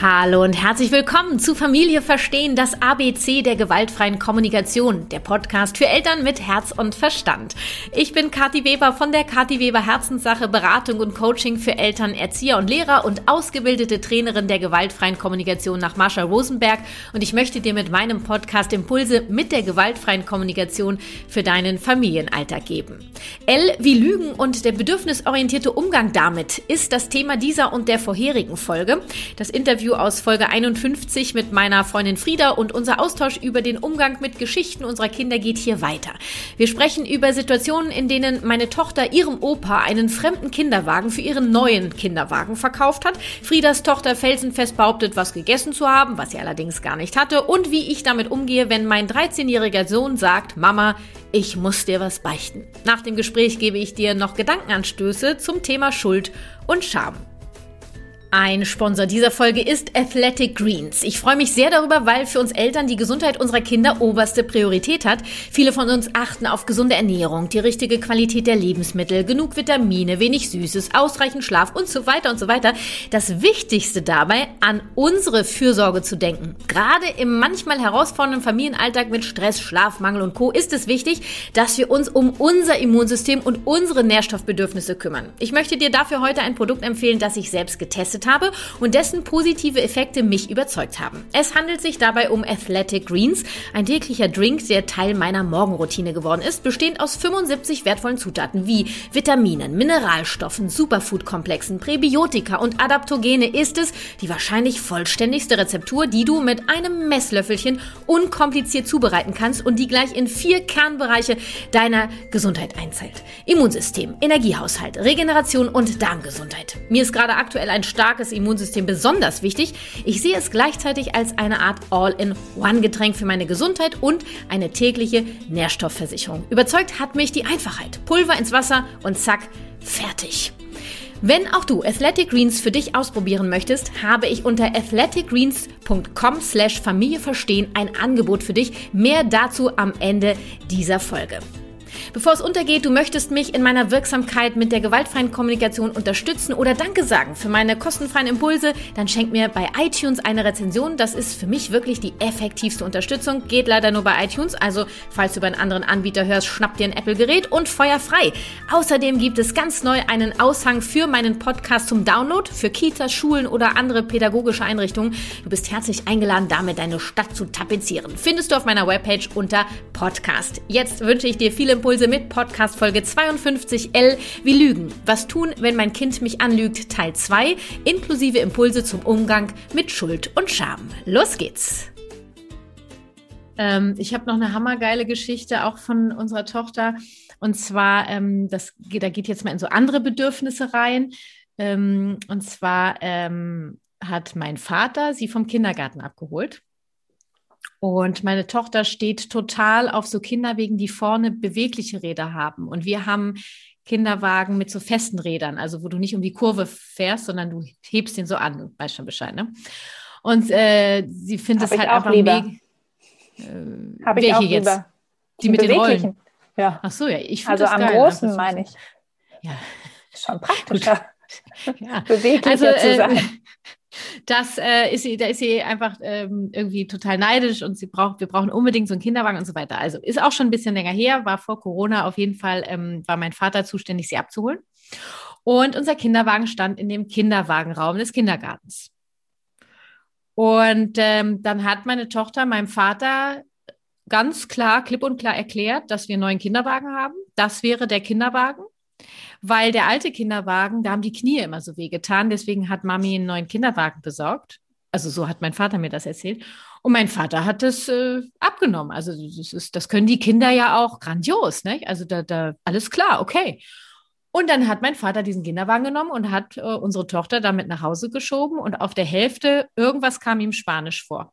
Hallo und herzlich willkommen zu Familie Verstehen, das ABC der gewaltfreien Kommunikation, der Podcast für Eltern mit Herz und Verstand. Ich bin Kathi Weber von der Kathi Weber Herzenssache Beratung und Coaching für Eltern, Erzieher und Lehrer und ausgebildete Trainerin der gewaltfreien Kommunikation nach Marsha Rosenberg und ich möchte dir mit meinem Podcast Impulse mit der gewaltfreien Kommunikation für deinen Familienalltag geben. L wie Lügen und der bedürfnisorientierte Umgang damit ist das Thema dieser und der vorherigen Folge. Das Interview Interview aus Folge 51 mit meiner Freundin Frieda und unser Austausch über den Umgang mit Geschichten unserer Kinder geht hier weiter. Wir sprechen über Situationen, in denen meine Tochter ihrem Opa einen fremden Kinderwagen für ihren neuen Kinderwagen verkauft hat. Friedas Tochter felsenfest behauptet, was gegessen zu haben, was sie allerdings gar nicht hatte und wie ich damit umgehe, wenn mein 13-jähriger Sohn sagt, Mama, ich muss dir was beichten. Nach dem Gespräch gebe ich dir noch Gedankenanstöße zum Thema Schuld und Scham. Ein Sponsor dieser Folge ist Athletic Greens. Ich freue mich sehr darüber, weil für uns Eltern die Gesundheit unserer Kinder oberste Priorität hat. Viele von uns achten auf gesunde Ernährung, die richtige Qualität der Lebensmittel, genug Vitamine, wenig Süßes, ausreichend Schlaf und so weiter und so weiter. Das Wichtigste dabei, an unsere Fürsorge zu denken. Gerade im manchmal herausfordernden Familienalltag mit Stress, Schlafmangel und Co. ist es wichtig, dass wir uns um unser Immunsystem und unsere Nährstoffbedürfnisse kümmern. Ich möchte dir dafür heute ein Produkt empfehlen, das ich selbst getestet getestet habe und dessen positive Effekte mich überzeugt haben. Es handelt sich dabei um Athletic Greens, ein täglicher Drink, der Teil meiner Morgenroutine geworden ist, bestehend aus 75 wertvollen Zutaten wie Vitaminen, Mineralstoffen, Superfood-Komplexen, Präbiotika und Adaptogene ist es die wahrscheinlich vollständigste Rezeptur, die du mit einem Messlöffelchen unkompliziert zubereiten kannst und die gleich in vier Kernbereiche deiner Gesundheit einzahlt. Immunsystem, Energiehaushalt, Regeneration und Darmgesundheit. Mir ist gerade aktuell ein stark starkes Immunsystem besonders wichtig. Ich sehe es gleichzeitig als eine Art All-in-One-Getränk für meine Gesundheit und eine tägliche Nährstoffversicherung. Überzeugt hat mich die Einfachheit. Pulver ins Wasser und zack, fertig. Wenn auch du Athletic Greens für dich ausprobieren möchtest, habe ich unter athleticgreens.com slash Familie verstehen ein Angebot für dich. Mehr dazu am Ende dieser Folge. Bevor es untergeht, du möchtest mich in meiner Wirksamkeit mit der gewaltfreien Kommunikation unterstützen oder Danke sagen für meine kostenfreien Impulse, dann schenk mir bei iTunes eine Rezension. Das ist für mich wirklich die effektivste Unterstützung. Geht leider nur bei iTunes, also falls du über einen anderen Anbieter hörst, schnapp dir ein Apple-Gerät und feuer frei. Außerdem gibt es ganz neu einen Aushang für meinen Podcast zum Download für Kitas, Schulen oder andere pädagogische Einrichtungen. Du bist herzlich eingeladen, damit deine Stadt zu tapezieren. Findest du auf meiner Webpage unter Podcast. Jetzt wünsche ich dir viele Impulse mit Podcast Folge 52L wie Lügen. Was tun, wenn mein Kind mich anlügt? Teil 2 inklusive Impulse zum Umgang mit Schuld und Scham. Los geht's! Ähm, ich habe noch eine hammergeile Geschichte auch von unserer Tochter. Und zwar, ähm, das, da geht jetzt mal in so andere Bedürfnisse rein. Ähm, und zwar ähm, hat mein Vater sie vom Kindergarten abgeholt. Und meine Tochter steht total auf so Kinderwegen, die vorne bewegliche Räder haben. Und wir haben Kinderwagen mit so festen Rädern, also wo du nicht um die Kurve fährst, sondern du hebst den so an. Du weißt schon Bescheid, ne? Und äh, sie findet es halt einfach mega. Äh, Habe ich auch jetzt? Lieber. Die, die mit den Rollen. Ja. Ach so, ja. Ich also am geil, großen meine ich. Ja. Schon praktischer. ja. Beweglicher also, zu äh, sein. Äh, das äh, ist sie, da ist sie einfach ähm, irgendwie total neidisch und sie braucht, wir brauchen unbedingt so einen Kinderwagen und so weiter. Also ist auch schon ein bisschen länger her, war vor Corona auf jeden Fall, ähm, war mein Vater zuständig, sie abzuholen. Und unser Kinderwagen stand in dem Kinderwagenraum des Kindergartens. Und ähm, dann hat meine Tochter meinem Vater ganz klar, klipp und klar erklärt, dass wir einen neuen Kinderwagen haben. Das wäre der Kinderwagen weil der alte Kinderwagen, da haben die Knie immer so weh getan. Deswegen hat Mami einen neuen Kinderwagen besorgt. Also so hat mein Vater mir das erzählt. Und mein Vater hat das äh, abgenommen. Also das, ist, das können die Kinder ja auch grandios, ne? Also da, da alles klar, okay. Und dann hat mein Vater diesen Kinderwagen genommen und hat äh, unsere Tochter damit nach Hause geschoben und auf der Hälfte irgendwas kam ihm Spanisch vor.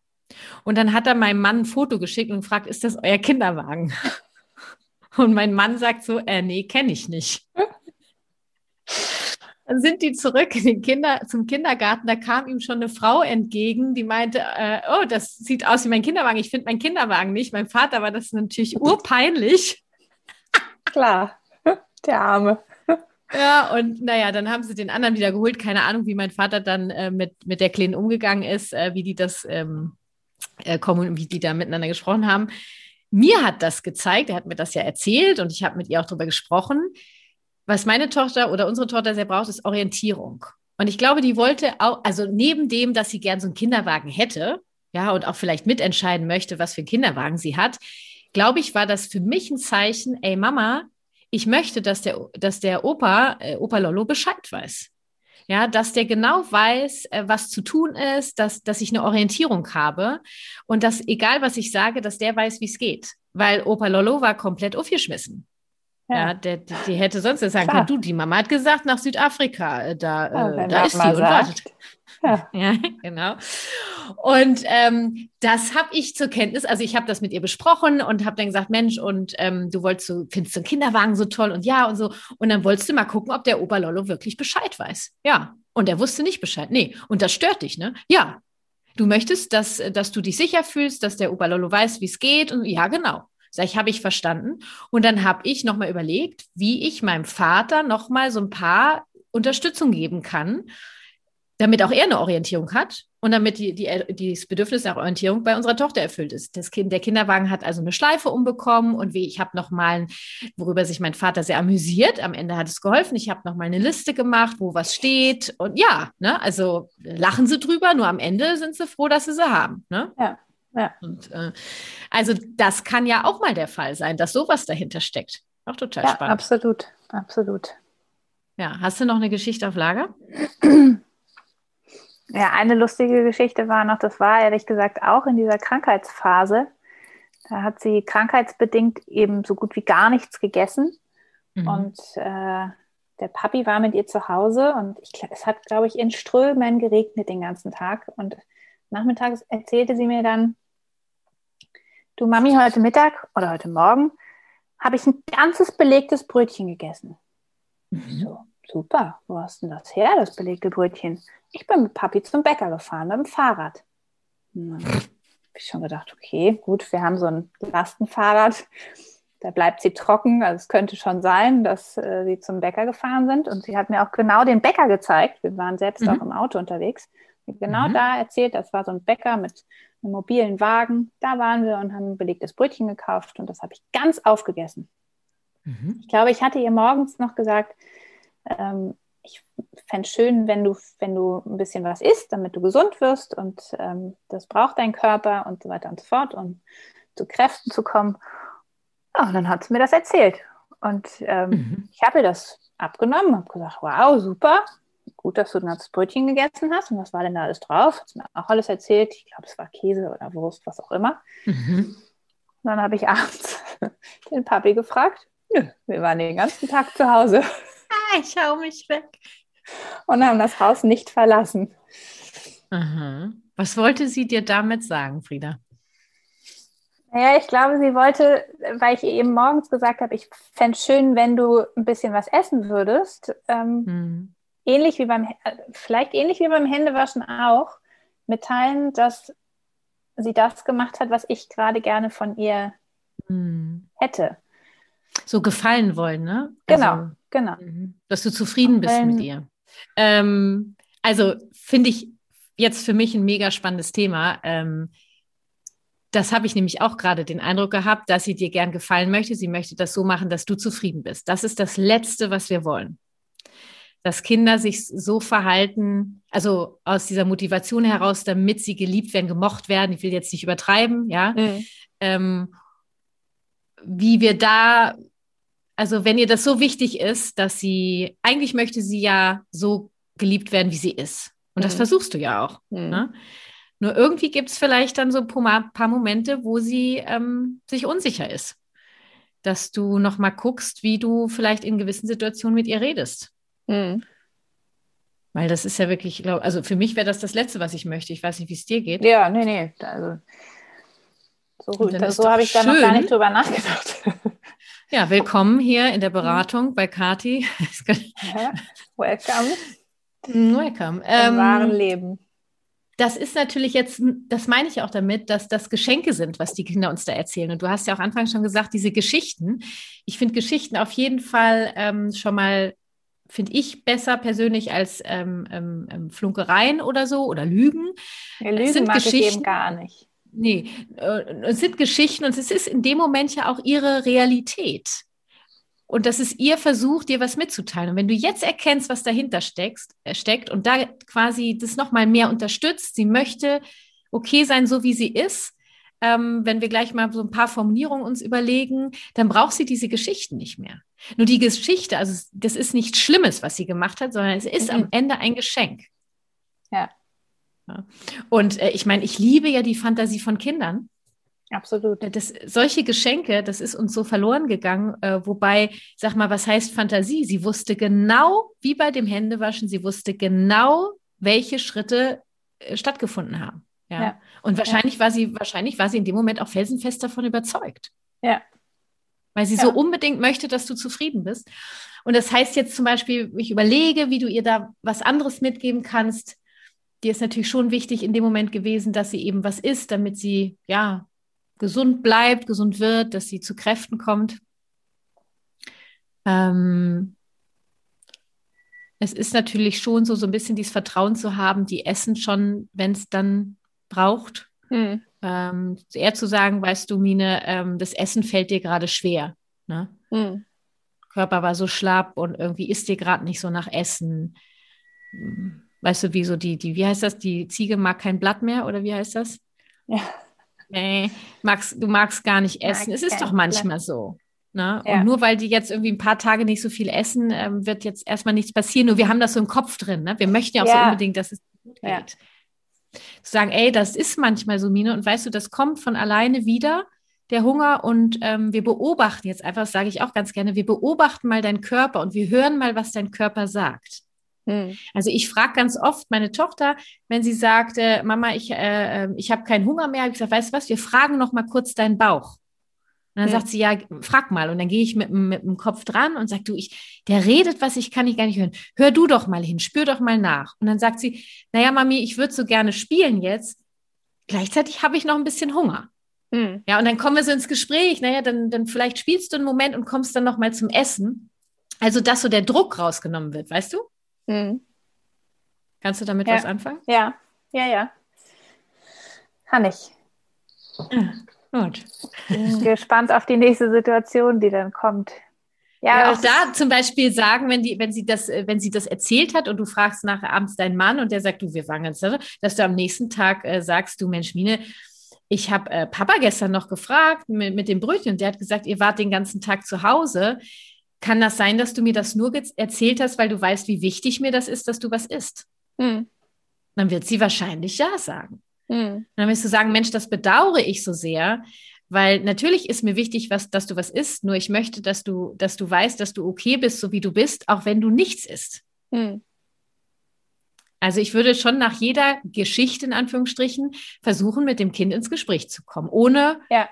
Und dann hat er meinem Mann ein Foto geschickt und gefragt, ist das euer Kinderwagen? Und mein Mann sagt so, äh, nee, kenne ich nicht. Dann sind die zurück in den Kinder, zum Kindergarten. Da kam ihm schon eine Frau entgegen, die meinte, äh, oh, das sieht aus wie mein Kinderwagen. Ich finde meinen Kinderwagen nicht. Mein Vater war das natürlich urpeinlich. Klar, der Arme. Ja, und naja, dann haben sie den anderen wieder geholt. Keine Ahnung, wie mein Vater dann äh, mit, mit der Kleinen umgegangen ist, äh, wie die das ähm, äh, kommen, wie die da miteinander gesprochen haben. Mir hat das gezeigt, er hat mir das ja erzählt und ich habe mit ihr auch darüber gesprochen. Was meine Tochter oder unsere Tochter sehr braucht, ist Orientierung. Und ich glaube, die wollte auch, also neben dem, dass sie gern so einen Kinderwagen hätte, ja, und auch vielleicht mitentscheiden möchte, was für einen Kinderwagen sie hat, glaube ich, war das für mich ein Zeichen, ey Mama, ich möchte, dass der, dass der Opa, äh, Opa Lollo Bescheid weiß. Ja, dass der genau weiß, äh, was zu tun ist, dass, dass ich eine Orientierung habe und dass, egal was ich sage, dass der weiß, wie es geht. Weil Opa Lollo war komplett aufgeschmissen. Ja, der, die, hätte sonst sagen können, du, die Mama hat gesagt, nach Südafrika, äh, da, ja, äh, da ist sie und wartet. Ja. ja, genau. Und ähm, das habe ich zur Kenntnis, also ich habe das mit ihr besprochen und habe dann gesagt, Mensch, und ähm, du wolltest so, findest du einen Kinderwagen so toll und ja und so. Und dann wolltest du mal gucken, ob der Oberlollo wirklich Bescheid weiß. Ja. Und er wusste nicht Bescheid. Nee. Und das stört dich, ne? Ja. Du möchtest, dass, dass du dich sicher fühlst, dass der Oberlollo weiß, wie es geht. Und ja, genau. Sag ich, habe ich verstanden. Und dann habe ich nochmal überlegt, wie ich meinem Vater nochmal so ein paar Unterstützung geben kann damit auch er eine Orientierung hat und damit die, die, das Bedürfnis nach Orientierung bei unserer Tochter erfüllt ist. Das kind, der Kinderwagen hat also eine Schleife umbekommen und wie ich habe nochmal, worüber sich mein Vater sehr amüsiert, am Ende hat es geholfen, ich habe nochmal eine Liste gemacht, wo was steht und ja, ne, also lachen sie drüber, nur am Ende sind sie froh, dass sie sie haben. Ne? Ja. Ja. Und, äh, also das kann ja auch mal der Fall sein, dass sowas dahinter steckt. Auch total ja, spannend. Absolut, absolut. Ja, hast du noch eine Geschichte auf Lager? Ja, eine lustige Geschichte war noch, das war ehrlich gesagt auch in dieser Krankheitsphase. Da hat sie krankheitsbedingt eben so gut wie gar nichts gegessen. Mhm. Und äh, der Papi war mit ihr zu Hause und ich, es hat, glaube ich, in Strömen geregnet den ganzen Tag. Und nachmittags erzählte sie mir dann, du Mami, heute Mittag oder heute Morgen habe ich ein ganzes belegtes Brötchen gegessen. Mhm. So, super, wo hast denn das her, das belegte Brötchen? Ich bin mit Papi zum Bäcker gefahren mit dem Fahrrad. Hm, habe ich schon gedacht, okay, gut, wir haben so ein Lastenfahrrad, da bleibt sie trocken. Also es könnte schon sein, dass äh, sie zum Bäcker gefahren sind. Und sie hat mir auch genau den Bäcker gezeigt. Wir waren selbst mhm. auch im Auto unterwegs. Genau mhm. da erzählt, das war so ein Bäcker mit einem mobilen Wagen. Da waren wir und haben ein belegtes Brötchen gekauft und das habe ich ganz aufgegessen. Mhm. Ich glaube, ich hatte ihr morgens noch gesagt, ähm, ich fände es schön, wenn du, wenn du ein bisschen was isst, damit du gesund wirst und ähm, das braucht dein Körper und so weiter und so fort, um zu Kräften zu kommen. Ja, und dann hat sie mir das erzählt. Und ähm, mhm. ich habe ihr das abgenommen, habe gesagt, wow, super, gut, dass du ein ganzes Brötchen gegessen hast. Und was war denn da alles drauf? Hat mir auch alles erzählt. Ich glaube, es war Käse oder Wurst, was auch immer. Mhm. Dann habe ich abends den Papi gefragt. Nö, wir waren den ganzen Tag zu Hause. ich hau mich weg. Und haben das Haus nicht verlassen. Aha. Was wollte sie dir damit sagen, Frieda? Naja, ich glaube, sie wollte, weil ich ihr eben morgens gesagt habe, ich fände es schön, wenn du ein bisschen was essen würdest. Ähm, hm. Ähnlich wie beim, vielleicht ähnlich wie beim Händewaschen auch, mitteilen, dass sie das gemacht hat, was ich gerade gerne von ihr hm. hätte. So gefallen wollen, ne? Genau. Also, Genau. Mhm. Dass du zufrieden bist Wenn, mit ihr. Ähm, also finde ich jetzt für mich ein mega spannendes Thema. Ähm, das habe ich nämlich auch gerade den Eindruck gehabt, dass sie dir gern gefallen möchte. Sie möchte das so machen, dass du zufrieden bist. Das ist das Letzte, was wir wollen. Dass Kinder sich so verhalten, also aus dieser Motivation heraus, damit sie geliebt werden, gemocht werden. Ich will jetzt nicht übertreiben, ja. Mhm. Ähm, wie wir da also wenn ihr das so wichtig ist, dass sie, eigentlich möchte sie ja so geliebt werden, wie sie ist. Und das mhm. versuchst du ja auch. Mhm. Ne? Nur irgendwie gibt es vielleicht dann so ein paar, Momente, wo sie ähm, sich unsicher ist. Dass du nochmal guckst, wie du vielleicht in gewissen Situationen mit ihr redest. Mhm. Weil das ist ja wirklich, glaub, also für mich wäre das das Letzte, was ich möchte. Ich weiß nicht, wie es dir geht. Ja, nee, nee. Also, so, so habe ich da noch gar nicht drüber nachgedacht. Ja, willkommen hier in der Beratung bei Kati. Ja, welcome. Welcome. Im ähm, wahren Leben. Das ist natürlich jetzt, das meine ich auch damit, dass das Geschenke sind, was die Kinder uns da erzählen. Und du hast ja auch Anfang schon gesagt, diese Geschichten. Ich finde Geschichten auf jeden Fall ähm, schon mal finde ich besser persönlich als ähm, ähm, ähm, Flunkereien oder so oder Lügen. Ja, Lügen sind mag Geschichten, ich eben gar nicht. Nee, äh, es sind Geschichten und es ist in dem Moment ja auch ihre Realität. Und das ist ihr Versuch, dir was mitzuteilen. Und wenn du jetzt erkennst, was dahinter steckst, äh, steckt und da quasi das nochmal mehr unterstützt, sie möchte okay sein, so wie sie ist, ähm, wenn wir gleich mal so ein paar Formulierungen uns überlegen, dann braucht sie diese Geschichten nicht mehr. Nur die Geschichte, also das ist nichts Schlimmes, was sie gemacht hat, sondern es ist mhm. am Ende ein Geschenk. Ja. ja. Und äh, ich meine, ich liebe ja die Fantasie von Kindern. Absolut. Das, solche Geschenke, das ist uns so verloren gegangen. Äh, wobei, sag mal, was heißt Fantasie? Sie wusste genau, wie bei dem Händewaschen, sie wusste genau, welche Schritte äh, stattgefunden haben. Ja. ja. Und wahrscheinlich ja. war sie, wahrscheinlich war sie in dem Moment auch felsenfest davon überzeugt. Ja. Weil sie ja. so unbedingt möchte, dass du zufrieden bist. Und das heißt jetzt zum Beispiel, ich überlege, wie du ihr da was anderes mitgeben kannst. Dir ist natürlich schon wichtig in dem Moment gewesen, dass sie eben was isst, damit sie, ja, gesund bleibt, gesund wird, dass sie zu Kräften kommt. Ähm, es ist natürlich schon so, so ein bisschen dieses Vertrauen zu haben, die essen schon, wenn es dann braucht. Mhm. Ähm, eher zu sagen, weißt du, Mine, ähm, das Essen fällt dir gerade schwer. Ne? Mhm. Körper war so schlapp und irgendwie isst dir gerade nicht so nach Essen. Weißt du, wie so die, die, wie heißt das? Die Ziege mag kein Blatt mehr oder wie heißt das? Ja. Nee, magst, du magst gar nicht essen. Mag es ist doch manchmal Blatt. so. Ne? Ja. Und nur weil die jetzt irgendwie ein paar Tage nicht so viel essen, ähm, wird jetzt erstmal nichts passieren. Nur wir haben das so im Kopf drin. Ne? Wir möchten ja auch ja. so unbedingt, dass es gut geht. Ja zu sagen, ey, das ist manchmal so, Mine, und weißt du, das kommt von alleine wieder, der Hunger, und ähm, wir beobachten jetzt einfach, das sage ich auch ganz gerne, wir beobachten mal deinen Körper und wir hören mal, was dein Körper sagt. Hm. Also ich frage ganz oft meine Tochter, wenn sie sagt, äh, Mama, ich, äh, ähm, ich habe keinen Hunger mehr, habe ich gesagt, weißt du was, wir fragen noch mal kurz deinen Bauch. Und dann hm. sagt sie, ja, frag mal. Und dann gehe ich mit, mit dem Kopf dran und sage, du, ich, der redet was, ich kann ich gar nicht hören. Hör du doch mal hin, spür doch mal nach. Und dann sagt sie, naja, Mami, ich würde so gerne spielen jetzt. Gleichzeitig habe ich noch ein bisschen Hunger. Hm. Ja, und dann kommen wir so ins Gespräch. Naja, dann, dann vielleicht spielst du einen Moment und kommst dann noch mal zum Essen. Also, dass so der Druck rausgenommen wird, weißt du? Hm. Kannst du damit ja. was anfangen? Ja, ja, ja. Kann ich. Ja. Gut. Bin gespannt auf die nächste Situation, die dann kommt. Ja, ja auch da zum Beispiel sagen, wenn die, wenn sie das, wenn sie das erzählt hat und du fragst nachher abends deinen Mann und der sagt, du, wir fangen jetzt, dass du am nächsten Tag äh, sagst, du Mensch, Mine, ich habe äh, Papa gestern noch gefragt mit, mit dem Brötchen und der hat gesagt, ihr wart den ganzen Tag zu Hause. Kann das sein, dass du mir das nur erzählt hast, weil du weißt, wie wichtig mir das ist, dass du was isst? Hm. Dann wird sie wahrscheinlich ja sagen. Mhm. Dann wirst du sagen, Mensch, das bedauere ich so sehr, weil natürlich ist mir wichtig, was, dass du was isst, nur ich möchte, dass du, dass du weißt, dass du okay bist, so wie du bist, auch wenn du nichts isst. Mhm. Also ich würde schon nach jeder Geschichte in Anführungsstrichen versuchen, mit dem Kind ins Gespräch zu kommen, ohne. Ja.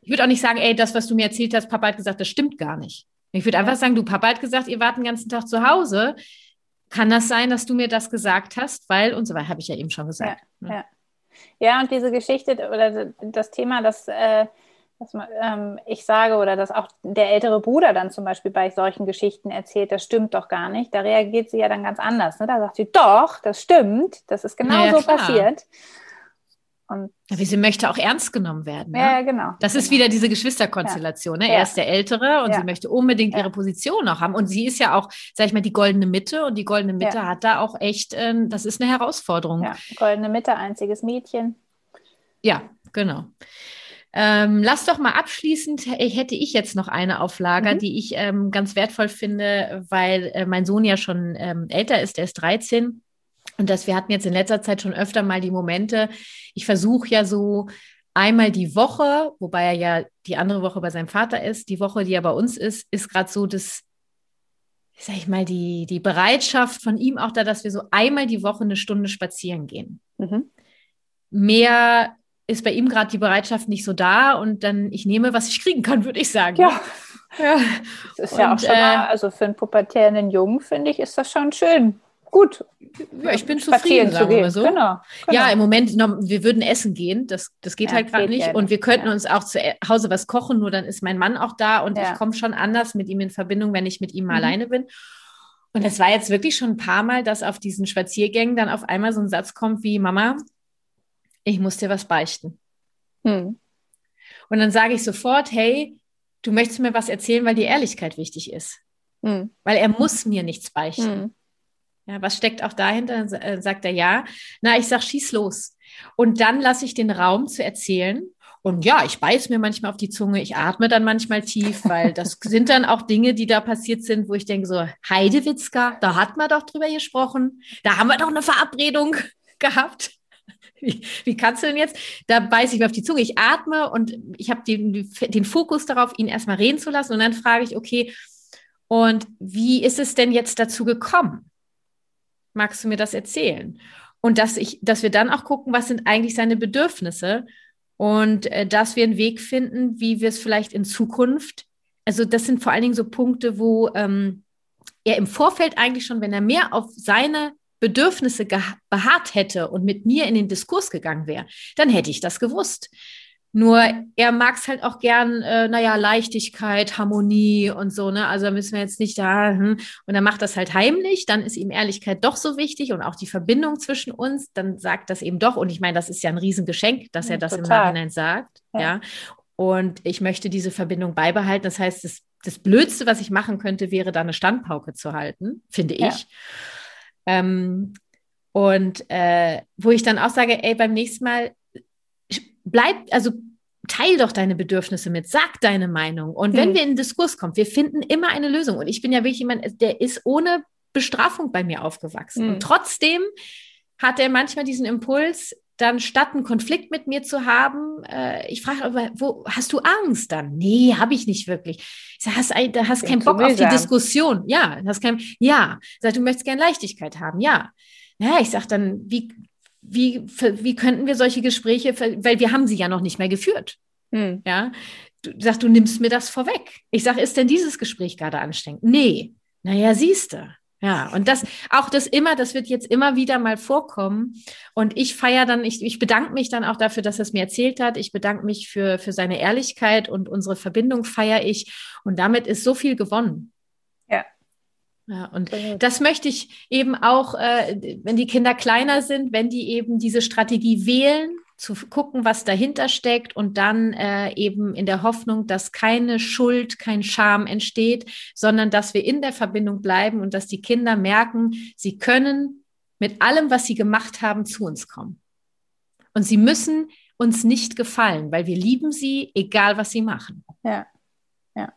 Ich würde auch nicht sagen, ey, das, was du mir erzählt hast, Papa hat gesagt, das stimmt gar nicht. Ich würde einfach sagen, du, Papa hat gesagt, ihr wart den ganzen Tag zu Hause. Kann das sein, dass du mir das gesagt hast? Weil, und so weiter, habe ich ja eben schon gesagt. Ja, ne? ja. Ja, und diese Geschichte oder das Thema, dass, äh, dass man, ähm, ich sage oder dass auch der ältere Bruder dann zum Beispiel bei solchen Geschichten erzählt, das stimmt doch gar nicht. Da reagiert sie ja dann ganz anders. Ne? Da sagt sie, doch, das stimmt, das ist genau naja, so klar. passiert. Und ja, wie sie möchte auch ernst genommen werden. Ne? Ja, genau. Das genau. ist wieder diese Geschwisterkonstellation. Ne? Ja. Er ist der Ältere und ja. sie möchte unbedingt ihre Position noch haben. Und sie ist ja auch, sag ich mal, die goldene Mitte. Und die goldene Mitte hat da auch echt, äh, das ist eine Herausforderung. Ja, goldene Mitte, einziges Mädchen. Ja, genau. Ähm, lass doch mal abschließend, hätte ich jetzt noch eine auf Lager, mhm. die ich ähm, ganz wertvoll finde, weil äh, mein Sohn ja schon ähm, älter ist, der ist 13 und dass wir hatten jetzt in letzter Zeit schon öfter mal die Momente, ich versuche ja so einmal die Woche, wobei er ja die andere Woche bei seinem Vater ist, die Woche, die er bei uns ist, ist gerade so das, sag ich mal, die, die Bereitschaft von ihm auch da, dass wir so einmal die Woche eine Stunde spazieren gehen. Mhm. Mehr ist bei ihm gerade die Bereitschaft nicht so da und dann ich nehme, was ich kriegen kann, würde ich sagen. Ja. ja. Das ist und, ja auch schon mal, äh, also für einen pubertären Jungen, finde ich, ist das schon schön gut. Ja, ich bin zufrieden, sagen wir so. Genau, genau, Ja, im Moment, wir würden essen gehen, das, das geht ja, halt gerade nicht. Ja und wir könnten uns auch zu Hause was kochen, nur dann ist mein Mann auch da und ich komme schon anders mit ihm in Verbindung, wenn ich mit ihm mhm. alleine bin. Und es war jetzt wirklich schon ein paar Mal, dass auf diesen Spaziergängen dann auf einmal so ein Satz kommt wie, Mama, ich muss dir was beichten. Hm. Und dann sage ich sofort, hey, du möchtest mir was erzählen, weil die Ehrlichkeit wichtig ist. Hm. Weil er muss mir nichts beichten. Ja, was steckt auch dahinter? Dann äh, sagt er ja. Na, ich sag, schieß los. Und dann lasse ich den Raum zu erzählen. Und ja, ich beiß mir manchmal auf die Zunge, ich atme dann manchmal tief, weil das sind dann auch Dinge, die da passiert sind, wo ich denke so, Heidewitzka, da hat man doch drüber gesprochen, da haben wir doch eine Verabredung gehabt. Wie, wie kannst du denn jetzt? Da beiße ich mir auf die Zunge, ich atme und ich habe den, den Fokus darauf, ihn erstmal reden zu lassen und dann frage ich, okay, und wie ist es denn jetzt dazu gekommen? Magst du mir das erzählen? Und dass ich, dass wir dann auch gucken, was sind eigentlich seine Bedürfnisse und äh, dass wir einen Weg finden, wie wir es vielleicht in Zukunft, also das sind vor allen Dingen so Punkte, wo ähm, er im Vorfeld eigentlich schon, wenn er mehr auf seine Bedürfnisse beharrt hätte und mit mir in den Diskurs gegangen wäre, dann hätte ich das gewusst. Nur er mag es halt auch gern, äh, naja, Leichtigkeit, Harmonie und so, ne? Also da müssen wir jetzt nicht da, hm. und er macht das halt heimlich, dann ist ihm Ehrlichkeit doch so wichtig und auch die Verbindung zwischen uns, dann sagt das eben doch. Und ich meine, das ist ja ein Riesengeschenk, dass er das Total. im Nachhinein sagt. Ja. ja. Und ich möchte diese Verbindung beibehalten. Das heißt, das, das Blödste, was ich machen könnte, wäre da eine Standpauke zu halten, finde ich. Ja. Ähm, und äh, wo ich dann auch sage, ey, beim nächsten Mal bleib, also teil doch deine Bedürfnisse mit, sag deine Meinung. Und wenn mhm. wir in den Diskurs kommen, wir finden immer eine Lösung. Und ich bin ja wirklich jemand, der ist ohne Bestrafung bei mir aufgewachsen. Mhm. Und trotzdem hat er manchmal diesen Impuls, dann statt einen Konflikt mit mir zu haben, äh, ich frage aber, wo hast du Angst dann? Nee, habe ich nicht wirklich. Ich sage, hast, du hast keinen Bock auf die Diskussion. Ja, hast kein, ja. Sag, du möchtest gerne Leichtigkeit haben. Ja. Ja, ich sage dann, wie, wie, wie könnten wir solche Gespräche, weil wir haben sie ja noch nicht mehr geführt. Hm. Ja. Du sagst, du nimmst mir das vorweg. Ich sage, ist denn dieses Gespräch gerade anstrengend? Nee. Naja, siehst du. Ja, und das, auch das immer, das wird jetzt immer wieder mal vorkommen. Und ich feiere dann, ich, ich bedanke mich dann auch dafür, dass er es mir erzählt hat. Ich bedanke mich für, für seine Ehrlichkeit und unsere Verbindung feiere ich. Und damit ist so viel gewonnen. Ja. Und das möchte ich eben auch, äh, wenn die Kinder kleiner sind, wenn die eben diese Strategie wählen, zu gucken, was dahinter steckt und dann äh, eben in der Hoffnung, dass keine Schuld, kein Scham entsteht, sondern dass wir in der Verbindung bleiben und dass die Kinder merken, sie können mit allem, was sie gemacht haben, zu uns kommen. Und sie müssen uns nicht gefallen, weil wir lieben sie, egal was sie machen. Ja, ja,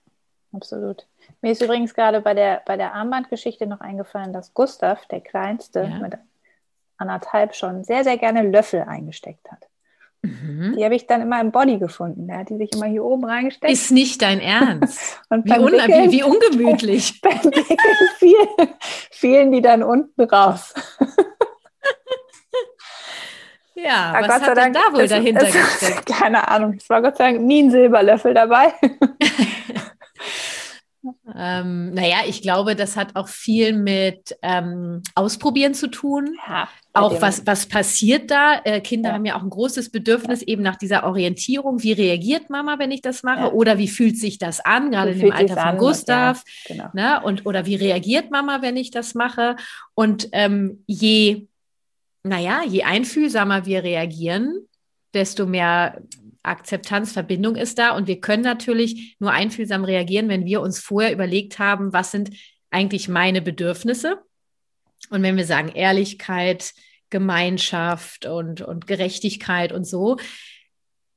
absolut. Mir ist übrigens gerade bei der, bei der Armbandgeschichte noch eingefallen, dass Gustav, der Kleinste, ja. mit anderthalb schon sehr, sehr gerne Löffel eingesteckt hat. Mhm. Die habe ich dann immer im Body gefunden. Der hat die sich immer hier oben reingesteckt. Ist nicht dein Ernst. Und wie, un Wickeln, wie, ungemütlich. beim Wickeln fielen, fielen die dann unten raus. ja, ja, was Gott hat Dank, da wohl dahinter es, gesteckt? Keine Ahnung. Es war Gott sei Dank nie ein Silberlöffel dabei. Ähm, naja, ich glaube, das hat auch viel mit ähm, Ausprobieren zu tun. Ja, auch was, was passiert da? Äh, Kinder ja. haben ja auch ein großes Bedürfnis ja. eben nach dieser Orientierung. Wie reagiert Mama, wenn ich das mache? Oder wie fühlt sich das an, gerade in dem Alter von an? Gustav? Genau. Ne? Und, oder wie reagiert Mama, wenn ich das mache? Und ähm, je, naja, je einfühlsamer wir reagieren, desto mehr Akzeptanz, Verbindung ist da. Und wir können natürlich nur einfühlsam reagieren, wenn wir uns vorher überlegt haben, was sind eigentlich meine Bedürfnisse. Und wenn wir sagen Ehrlichkeit, Gemeinschaft und, und Gerechtigkeit und so,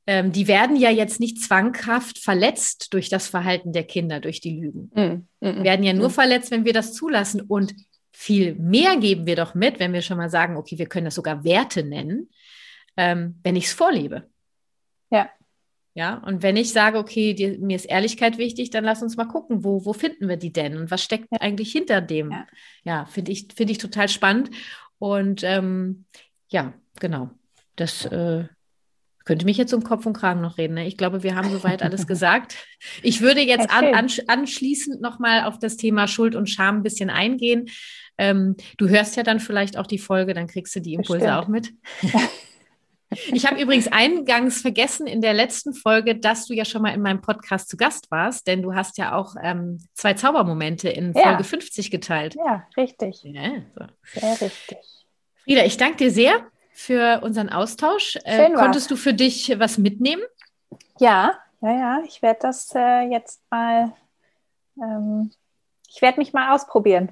ähm, die werden ja jetzt nicht zwanghaft verletzt durch das Verhalten der Kinder, durch die Lügen. Mm, mm, werden ja nur mm. verletzt, wenn wir das zulassen. Und viel mehr geben wir doch mit, wenn wir schon mal sagen, okay, wir können das sogar Werte nennen, ähm, wenn ich es vorlebe. Ja. Ja, und wenn ich sage, okay, die, mir ist Ehrlichkeit wichtig, dann lass uns mal gucken, wo, wo finden wir die denn und was steckt ja. eigentlich hinter dem? Ja, ja finde ich, finde ich total spannend. Und ähm, ja, genau. Das äh, könnte mich jetzt um Kopf und Kragen noch reden. Ne? Ich glaube, wir haben soweit alles gesagt. Ich würde jetzt an, an, anschließend nochmal auf das Thema Schuld und Scham ein bisschen eingehen. Ähm, du hörst ja dann vielleicht auch die Folge, dann kriegst du die Impulse Bestimmt. auch mit. Ich habe übrigens eingangs vergessen in der letzten Folge, dass du ja schon mal in meinem Podcast zu Gast warst, denn du hast ja auch ähm, zwei Zaubermomente in Folge ja. 50 geteilt. Ja, richtig. Ja, so. Sehr richtig. Frieda, ich danke dir sehr für unseren Austausch. Äh, konntest du für dich was mitnehmen? Ja, ja, ja. Ich werde das äh, jetzt mal, ähm, ich werde mich mal ausprobieren.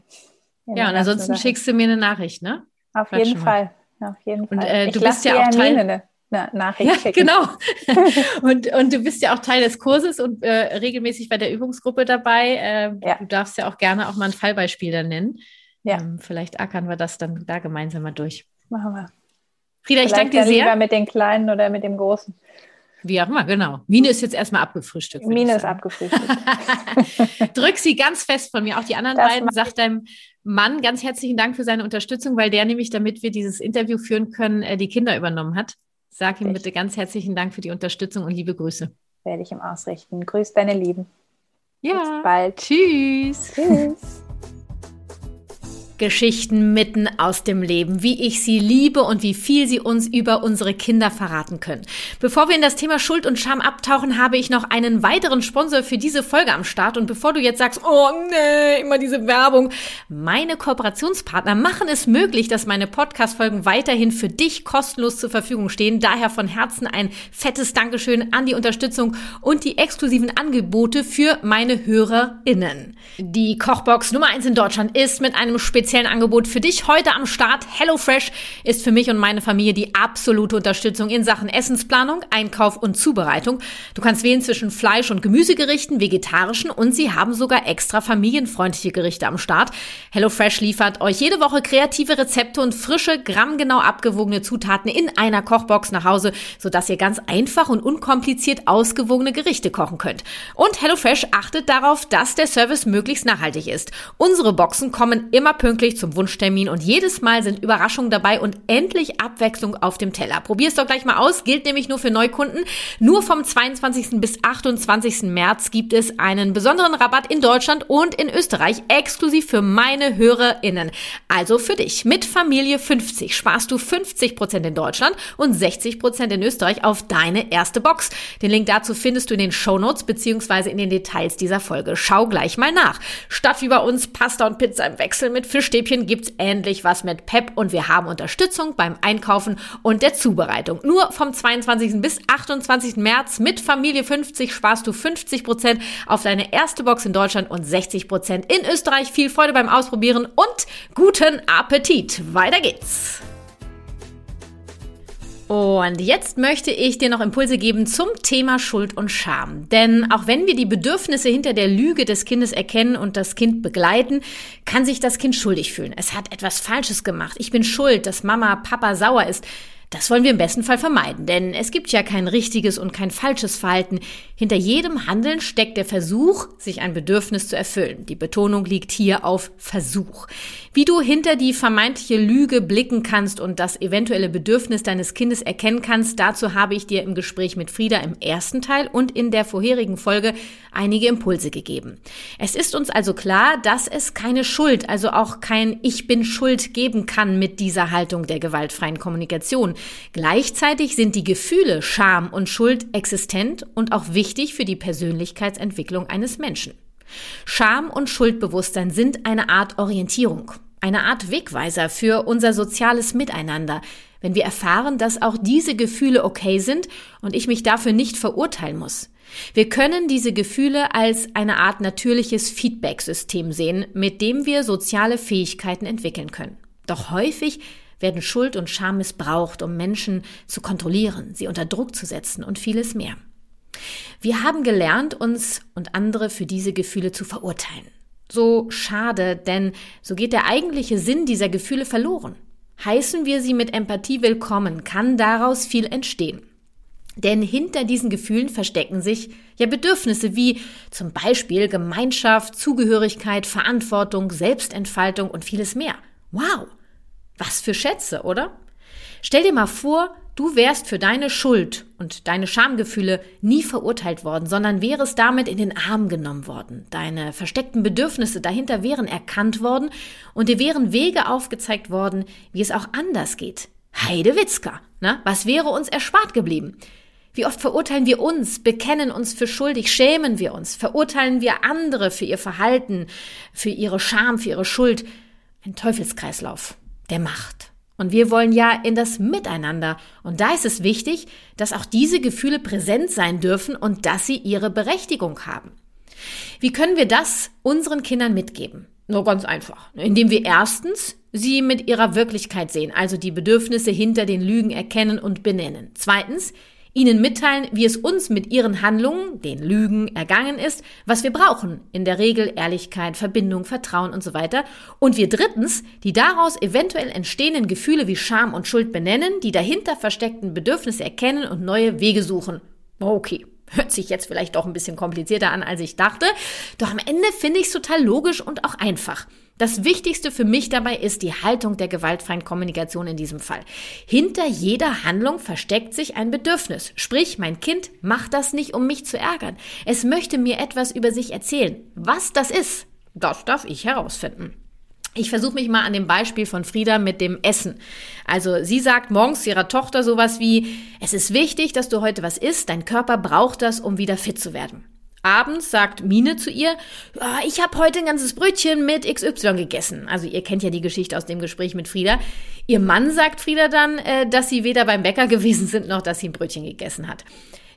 Ja, und ansonsten schickst du mir eine Nachricht, ne? Auf Quatsch jeden Fall. Auf jeden Fall. Und äh, du bist ja auch Teil. Eine, eine Nachricht ja, genau. und, und du bist ja auch Teil des Kurses und äh, regelmäßig bei der Übungsgruppe dabei. Äh, ja. Du darfst ja auch gerne auch mal ein Fallbeispiel dann nennen. Ja. Ähm, vielleicht ackern wir das dann da gemeinsam mal durch. Machen wir. Frieda, ich danke dir sehr. Lieber mit den Kleinen oder mit dem Großen. Wie auch immer, genau. Mine ist jetzt erstmal abgefrühstückt. Mine ist abgefrühstückt. Drück sie ganz fest von mir. Auch die anderen das beiden. Sag deinem Mann ganz herzlichen Dank für seine Unterstützung, weil der nämlich, damit wir dieses Interview führen können, äh, die Kinder übernommen hat. Sag ihm bitte ganz herzlichen Dank für die Unterstützung und liebe Grüße. Werde ich ihm ausrichten. Grüß deine Lieben. Ja. Bis bald. Tschüss. Tschüss. Geschichten mitten aus dem Leben, wie ich sie liebe und wie viel sie uns über unsere Kinder verraten können. Bevor wir in das Thema Schuld und Scham abtauchen, habe ich noch einen weiteren Sponsor für diese Folge am Start. Und bevor du jetzt sagst, oh nee, immer diese Werbung, meine Kooperationspartner machen es möglich, dass meine Podcast-Folgen weiterhin für dich kostenlos zur Verfügung stehen. Daher von Herzen ein fettes Dankeschön an die Unterstützung und die exklusiven Angebote für meine HörerInnen. Die Kochbox Nummer eins in Deutschland ist mit einem speziellen speziellen Angebot für dich heute am Start. HelloFresh ist für mich und meine Familie die absolute Unterstützung in Sachen Essensplanung, Einkauf und Zubereitung. Du kannst wählen zwischen Fleisch- und Gemüsegerichten, vegetarischen und sie haben sogar extra familienfreundliche Gerichte am Start. HelloFresh liefert euch jede Woche kreative Rezepte und frische, grammgenau abgewogene Zutaten in einer Kochbox nach Hause, sodass ihr ganz einfach und unkompliziert ausgewogene Gerichte kochen könnt. Und HelloFresh achtet darauf, dass der Service möglichst nachhaltig ist. Unsere Boxen kommen immer pünktlich pünktlich zum Wunschtermin und jedes Mal sind Überraschungen dabei und endlich Abwechslung auf dem Teller. Probier's doch gleich mal aus, gilt nämlich nur für Neukunden. Nur vom 22. bis 28. März gibt es einen besonderen Rabatt in Deutschland und in Österreich exklusiv für meine HörerInnen. Also für dich. Mit Familie 50 sparst du 50% in Deutschland und 60% in Österreich auf deine erste Box. Den Link dazu findest du in den Shownotes beziehungsweise in den Details dieser Folge. Schau gleich mal nach. Statt wie bei uns Pasta und Pizza im Wechsel mit Fisch Stäbchen gibt's endlich was mit Pep und wir haben Unterstützung beim Einkaufen und der Zubereitung. Nur vom 22. bis 28. März mit Familie 50 sparst du 50 Prozent auf deine erste Box in Deutschland und 60 Prozent in Österreich. Viel Freude beim Ausprobieren und guten Appetit. Weiter geht's. Und jetzt möchte ich dir noch Impulse geben zum Thema Schuld und Scham. Denn auch wenn wir die Bedürfnisse hinter der Lüge des Kindes erkennen und das Kind begleiten, kann sich das Kind schuldig fühlen. Es hat etwas Falsches gemacht. Ich bin schuld, dass Mama, Papa sauer ist. Das wollen wir im besten Fall vermeiden, denn es gibt ja kein richtiges und kein falsches Verhalten. Hinter jedem Handeln steckt der Versuch, sich ein Bedürfnis zu erfüllen. Die Betonung liegt hier auf Versuch. Wie du hinter die vermeintliche Lüge blicken kannst und das eventuelle Bedürfnis deines Kindes erkennen kannst, dazu habe ich dir im Gespräch mit Frieda im ersten Teil und in der vorherigen Folge einige Impulse gegeben. Es ist uns also klar, dass es keine Schuld, also auch kein Ich bin schuld geben kann mit dieser Haltung der gewaltfreien Kommunikation. Gleichzeitig sind die Gefühle Scham und Schuld existent und auch wichtig für die Persönlichkeitsentwicklung eines Menschen. Scham und Schuldbewusstsein sind eine Art Orientierung, eine Art Wegweiser für unser soziales Miteinander, wenn wir erfahren, dass auch diese Gefühle okay sind und ich mich dafür nicht verurteilen muss. Wir können diese Gefühle als eine Art natürliches Feedback-System sehen, mit dem wir soziale Fähigkeiten entwickeln können. Doch häufig werden Schuld und Scham missbraucht, um Menschen zu kontrollieren, sie unter Druck zu setzen und vieles mehr. Wir haben gelernt, uns und andere für diese Gefühle zu verurteilen. So schade, denn so geht der eigentliche Sinn dieser Gefühle verloren. Heißen wir sie mit Empathie willkommen, kann daraus viel entstehen. Denn hinter diesen Gefühlen verstecken sich ja Bedürfnisse wie zum Beispiel Gemeinschaft, Zugehörigkeit, Verantwortung, Selbstentfaltung und vieles mehr. Wow! Was für Schätze, oder? Stell dir mal vor, du wärst für deine Schuld und deine Schamgefühle nie verurteilt worden, sondern wärest damit in den Arm genommen worden. Deine versteckten Bedürfnisse dahinter wären erkannt worden und dir wären Wege aufgezeigt worden, wie es auch anders geht. Heidewitzka, ne? Was wäre uns erspart geblieben? Wie oft verurteilen wir uns, bekennen uns für schuldig, schämen wir uns, verurteilen wir andere für ihr Verhalten, für ihre Scham, für ihre Schuld. Ein Teufelskreislauf der Macht. Und wir wollen ja in das Miteinander. Und da ist es wichtig, dass auch diese Gefühle präsent sein dürfen und dass sie ihre Berechtigung haben. Wie können wir das unseren Kindern mitgeben? Nur ganz einfach. Indem wir erstens sie mit ihrer Wirklichkeit sehen, also die Bedürfnisse hinter den Lügen erkennen und benennen. Zweitens, ihnen mitteilen, wie es uns mit ihren Handlungen, den Lügen, ergangen ist, was wir brauchen. In der Regel Ehrlichkeit, Verbindung, Vertrauen und so weiter. Und wir drittens, die daraus eventuell entstehenden Gefühle wie Scham und Schuld benennen, die dahinter versteckten Bedürfnisse erkennen und neue Wege suchen. Okay. Hört sich jetzt vielleicht doch ein bisschen komplizierter an, als ich dachte. Doch am Ende finde ich es total logisch und auch einfach. Das Wichtigste für mich dabei ist die Haltung der gewaltfreien Kommunikation in diesem Fall. Hinter jeder Handlung versteckt sich ein Bedürfnis. Sprich, mein Kind macht das nicht, um mich zu ärgern. Es möchte mir etwas über sich erzählen. Was das ist, das darf ich herausfinden. Ich versuche mich mal an dem Beispiel von Frieda mit dem Essen. Also sie sagt morgens ihrer Tochter sowas wie, es ist wichtig, dass du heute was isst, dein Körper braucht das, um wieder fit zu werden. Abends sagt Mine zu ihr, ja, ich habe heute ein ganzes Brötchen mit XY gegessen. Also ihr kennt ja die Geschichte aus dem Gespräch mit Frieda. Ihr Mann sagt Frieda dann, äh, dass sie weder beim Bäcker gewesen sind, noch dass sie ein Brötchen gegessen hat.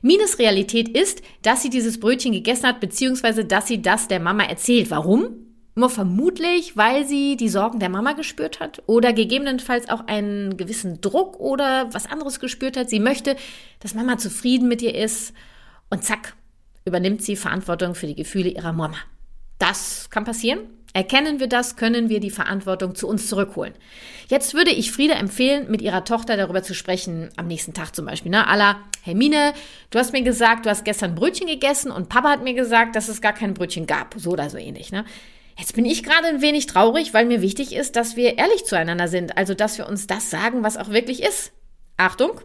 Mines Realität ist, dass sie dieses Brötchen gegessen hat, beziehungsweise dass sie das der Mama erzählt. Warum? Nur vermutlich, weil sie die Sorgen der Mama gespürt hat oder gegebenenfalls auch einen gewissen Druck oder was anderes gespürt hat. Sie möchte, dass Mama zufrieden mit ihr ist und zack, übernimmt sie Verantwortung für die Gefühle ihrer Mama. Das kann passieren. Erkennen wir das, können wir die Verantwortung zu uns zurückholen. Jetzt würde ich Frieda empfehlen, mit ihrer Tochter darüber zu sprechen, am nächsten Tag zum Beispiel. Ne? Alla, Hermine, du hast mir gesagt, du hast gestern Brötchen gegessen und Papa hat mir gesagt, dass es gar kein Brötchen gab. So oder so ähnlich. Ne? Jetzt bin ich gerade ein wenig traurig, weil mir wichtig ist, dass wir ehrlich zueinander sind. Also, dass wir uns das sagen, was auch wirklich ist. Achtung!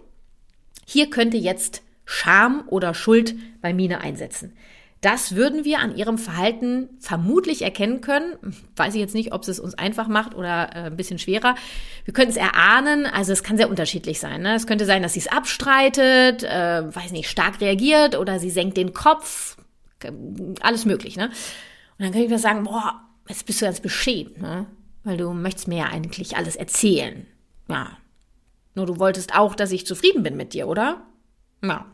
Hier könnte jetzt Scham oder Schuld bei Mine einsetzen. Das würden wir an ihrem Verhalten vermutlich erkennen können. Weiß ich jetzt nicht, ob es uns einfach macht oder äh, ein bisschen schwerer. Wir können es erahnen, also es kann sehr unterschiedlich sein. Ne? Es könnte sein, dass sie es abstreitet, äh, weiß nicht, stark reagiert oder sie senkt den Kopf. Alles möglich, ne? Und dann kann ich mir sagen, boah, jetzt bist du ganz beschämt, ne? Weil du möchtest mir ja eigentlich alles erzählen. Ja. Nur du wolltest auch, dass ich zufrieden bin mit dir, oder? Ja.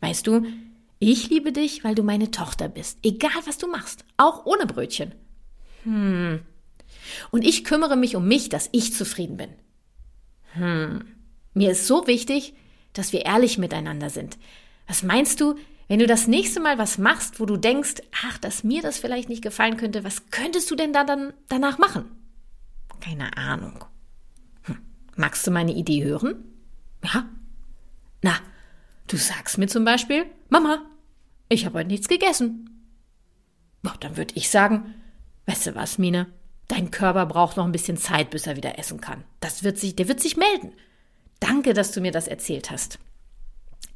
Weißt du, ich liebe dich, weil du meine Tochter bist. Egal, was du machst. Auch ohne Brötchen. Hm. Und ich kümmere mich um mich, dass ich zufrieden bin. Hm. Mir ist so wichtig, dass wir ehrlich miteinander sind. Was meinst du, wenn du das nächste Mal was machst, wo du denkst, ach, dass mir das vielleicht nicht gefallen könnte, was könntest du denn da dann danach machen? Keine Ahnung. Hm. Magst du meine Idee hören? Ja? Na, Du sagst mir zum Beispiel, Mama, ich habe heute nichts gegessen. Boah, dann würde ich sagen, weißt du was, Mine? Dein Körper braucht noch ein bisschen Zeit, bis er wieder essen kann. Das wird sich, der wird sich melden. Danke, dass du mir das erzählt hast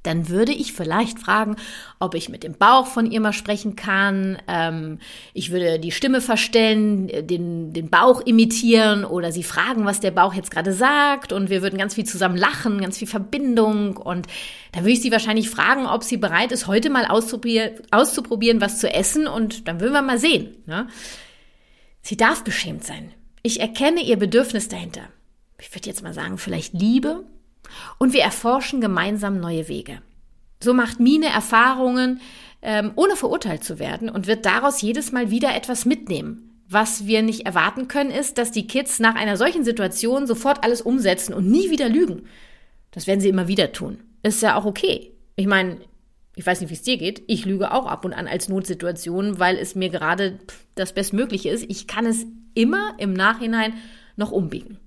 dann würde ich vielleicht fragen, ob ich mit dem Bauch von ihr mal sprechen kann. Ähm, ich würde die Stimme verstellen, den, den Bauch imitieren oder sie fragen, was der Bauch jetzt gerade sagt. Und wir würden ganz viel zusammen lachen, ganz viel Verbindung. Und da würde ich sie wahrscheinlich fragen, ob sie bereit ist, heute mal auszuprobieren, auszuprobieren was zu essen. Und dann würden wir mal sehen. Ne? Sie darf beschämt sein. Ich erkenne ihr Bedürfnis dahinter. Ich würde jetzt mal sagen, vielleicht Liebe, und wir erforschen gemeinsam neue Wege. So macht Mine Erfahrungen, ähm, ohne verurteilt zu werden und wird daraus jedes Mal wieder etwas mitnehmen. Was wir nicht erwarten können, ist, dass die Kids nach einer solchen Situation sofort alles umsetzen und nie wieder lügen. Das werden sie immer wieder tun. Ist ja auch okay. Ich meine, ich weiß nicht, wie es dir geht. Ich lüge auch ab und an als Notsituation, weil es mir gerade das Bestmögliche ist. Ich kann es immer im Nachhinein noch umbiegen.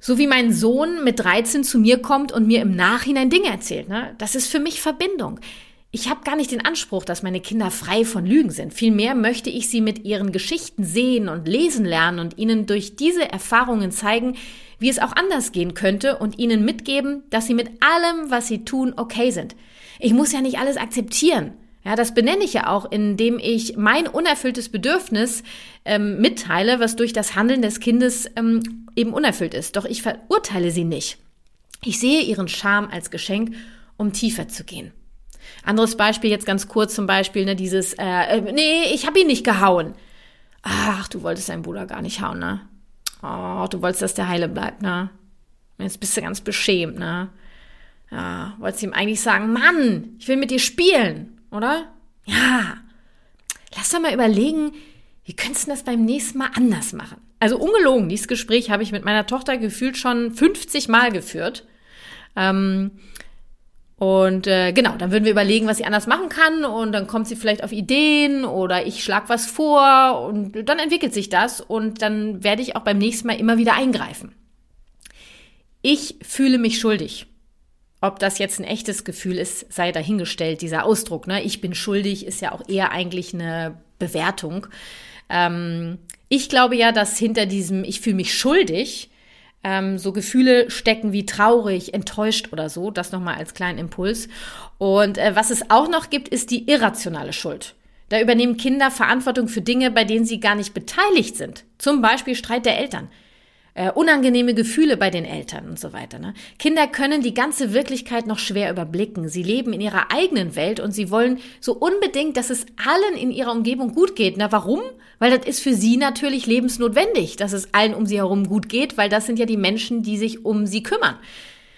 So wie mein Sohn mit 13 zu mir kommt und mir im Nachhinein Dinge erzählt. Ne? Das ist für mich Verbindung. Ich habe gar nicht den Anspruch, dass meine Kinder frei von Lügen sind. Vielmehr möchte ich sie mit ihren Geschichten sehen und lesen lernen und ihnen durch diese Erfahrungen zeigen, wie es auch anders gehen könnte und ihnen mitgeben, dass sie mit allem, was sie tun, okay sind. Ich muss ja nicht alles akzeptieren. Ja, das benenne ich ja auch, indem ich mein unerfülltes Bedürfnis ähm, mitteile, was durch das Handeln des Kindes ähm, eben unerfüllt ist. Doch ich verurteile sie nicht. Ich sehe ihren Charme als Geschenk, um tiefer zu gehen. Anderes Beispiel jetzt ganz kurz zum Beispiel, ne, dieses, äh, äh nee, ich habe ihn nicht gehauen. Ach, du wolltest deinen Bruder gar nicht hauen, ne? Oh, du wolltest, dass der heile bleibt, ne? Jetzt bist du ganz beschämt, ne? Ja, wolltest ihm eigentlich sagen, Mann, ich will mit dir spielen, oder? Ja. Lass doch mal überlegen, wie könntest du das beim nächsten Mal anders machen? Also ungelogen, dieses Gespräch habe ich mit meiner Tochter gefühlt schon 50 Mal geführt. Ähm, und äh, genau, dann würden wir überlegen, was sie anders machen kann und dann kommt sie vielleicht auf Ideen oder ich schlag was vor und dann entwickelt sich das und dann werde ich auch beim nächsten Mal immer wieder eingreifen. Ich fühle mich schuldig. Ob das jetzt ein echtes Gefühl ist, sei dahingestellt, dieser Ausdruck. Ne? Ich bin schuldig ist ja auch eher eigentlich eine Bewertung. Ähm, ich glaube ja, dass hinter diesem Ich fühle mich schuldig ähm, so Gefühle stecken wie traurig, enttäuscht oder so. Das nochmal als kleinen Impuls. Und äh, was es auch noch gibt, ist die irrationale Schuld. Da übernehmen Kinder Verantwortung für Dinge, bei denen sie gar nicht beteiligt sind. Zum Beispiel Streit der Eltern äh, unangenehme Gefühle bei den Eltern und so weiter. Ne? Kinder können die ganze Wirklichkeit noch schwer überblicken. Sie leben in ihrer eigenen Welt und sie wollen so unbedingt, dass es allen in ihrer Umgebung gut geht. Na, warum? Weil das ist für sie natürlich lebensnotwendig, dass es allen um sie herum gut geht, weil das sind ja die Menschen, die sich um sie kümmern.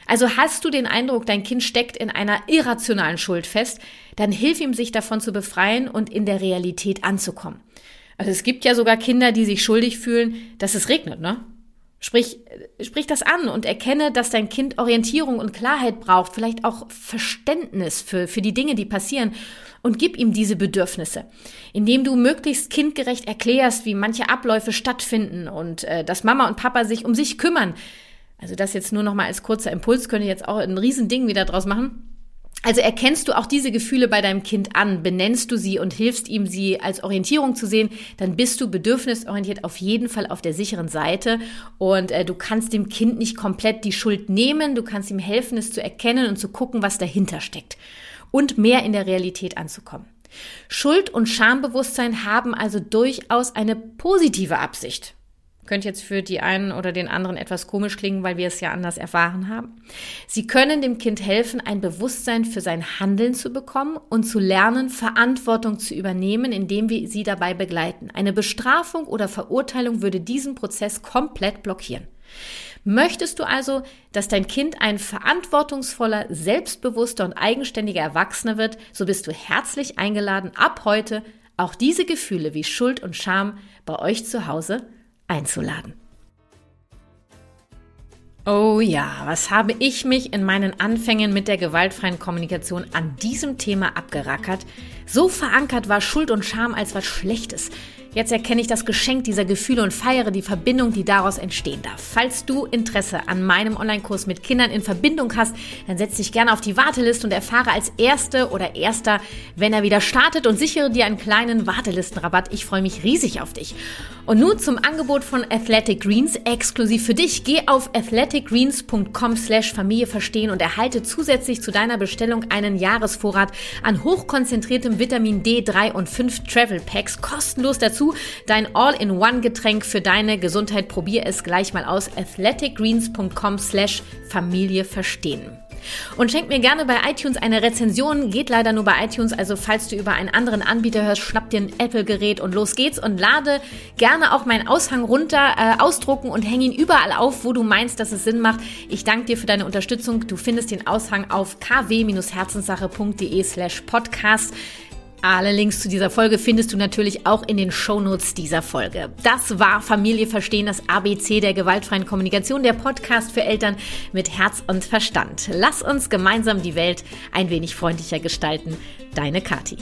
Also hast du den Eindruck, dein Kind steckt in einer irrationalen Schuld fest, dann hilf ihm, sich davon zu befreien und in der Realität anzukommen. Also es gibt ja sogar Kinder, die sich schuldig fühlen, dass es regnet, ne? Sprich, sprich das an und erkenne, dass dein Kind Orientierung und Klarheit braucht, vielleicht auch Verständnis für, für die Dinge, die passieren und gib ihm diese Bedürfnisse, indem du möglichst kindgerecht erklärst, wie manche Abläufe stattfinden und äh, dass Mama und Papa sich um sich kümmern. Also das jetzt nur noch mal als kurzer Impuls könnte jetzt auch ein Riesending wieder draus machen. Also erkennst du auch diese Gefühle bei deinem Kind an, benennst du sie und hilfst ihm, sie als Orientierung zu sehen, dann bist du bedürfnisorientiert auf jeden Fall auf der sicheren Seite. Und äh, du kannst dem Kind nicht komplett die Schuld nehmen, du kannst ihm helfen, es zu erkennen und zu gucken, was dahinter steckt. Und mehr in der Realität anzukommen. Schuld und Schambewusstsein haben also durchaus eine positive Absicht. Könnte jetzt für die einen oder den anderen etwas komisch klingen, weil wir es ja anders erfahren haben. Sie können dem Kind helfen, ein Bewusstsein für sein Handeln zu bekommen und zu lernen, Verantwortung zu übernehmen, indem wir sie dabei begleiten. Eine Bestrafung oder Verurteilung würde diesen Prozess komplett blockieren. Möchtest du also, dass dein Kind ein verantwortungsvoller, selbstbewusster und eigenständiger Erwachsener wird, so bist du herzlich eingeladen, ab heute auch diese Gefühle wie Schuld und Scham bei euch zu Hause einzuladen. Oh ja, was habe ich mich in meinen Anfängen mit der gewaltfreien Kommunikation an diesem Thema abgerackert? So verankert war Schuld und Scham als was Schlechtes. Jetzt erkenne ich das Geschenk dieser Gefühle und feiere die Verbindung, die daraus entstehen darf. Falls du Interesse an meinem Online-Kurs mit Kindern in Verbindung hast, dann setz dich gerne auf die Warteliste und erfahre als Erste oder Erster, wenn er wieder startet und sichere dir einen kleinen Wartelistenrabatt. Ich freue mich riesig auf dich. Und nun zum Angebot von Athletic Greens exklusiv für dich. Geh auf athleticgreens.com slash Familie verstehen und erhalte zusätzlich zu deiner Bestellung einen Jahresvorrat an hochkonzentriertem Vitamin D3 und 5 Travel Packs kostenlos dazu dazu dein All-in-One-Getränk für deine Gesundheit. Probier es gleich mal aus. athleticgreens.com slash Familie verstehen. Und schenk mir gerne bei iTunes eine Rezension. Geht leider nur bei iTunes. Also falls du über einen anderen Anbieter hörst, schnapp dir ein Apple-Gerät und los geht's. Und lade gerne auch meinen Aushang runter, äh, ausdrucken und häng ihn überall auf, wo du meinst, dass es Sinn macht. Ich danke dir für deine Unterstützung. Du findest den Aushang auf kw-herzenssache.de slash podcast. Alle Links zu dieser Folge findest du natürlich auch in den Shownotes dieser Folge. Das war Familie verstehen, das ABC der gewaltfreien Kommunikation, der Podcast für Eltern mit Herz und Verstand. Lass uns gemeinsam die Welt ein wenig freundlicher gestalten. Deine Kathi.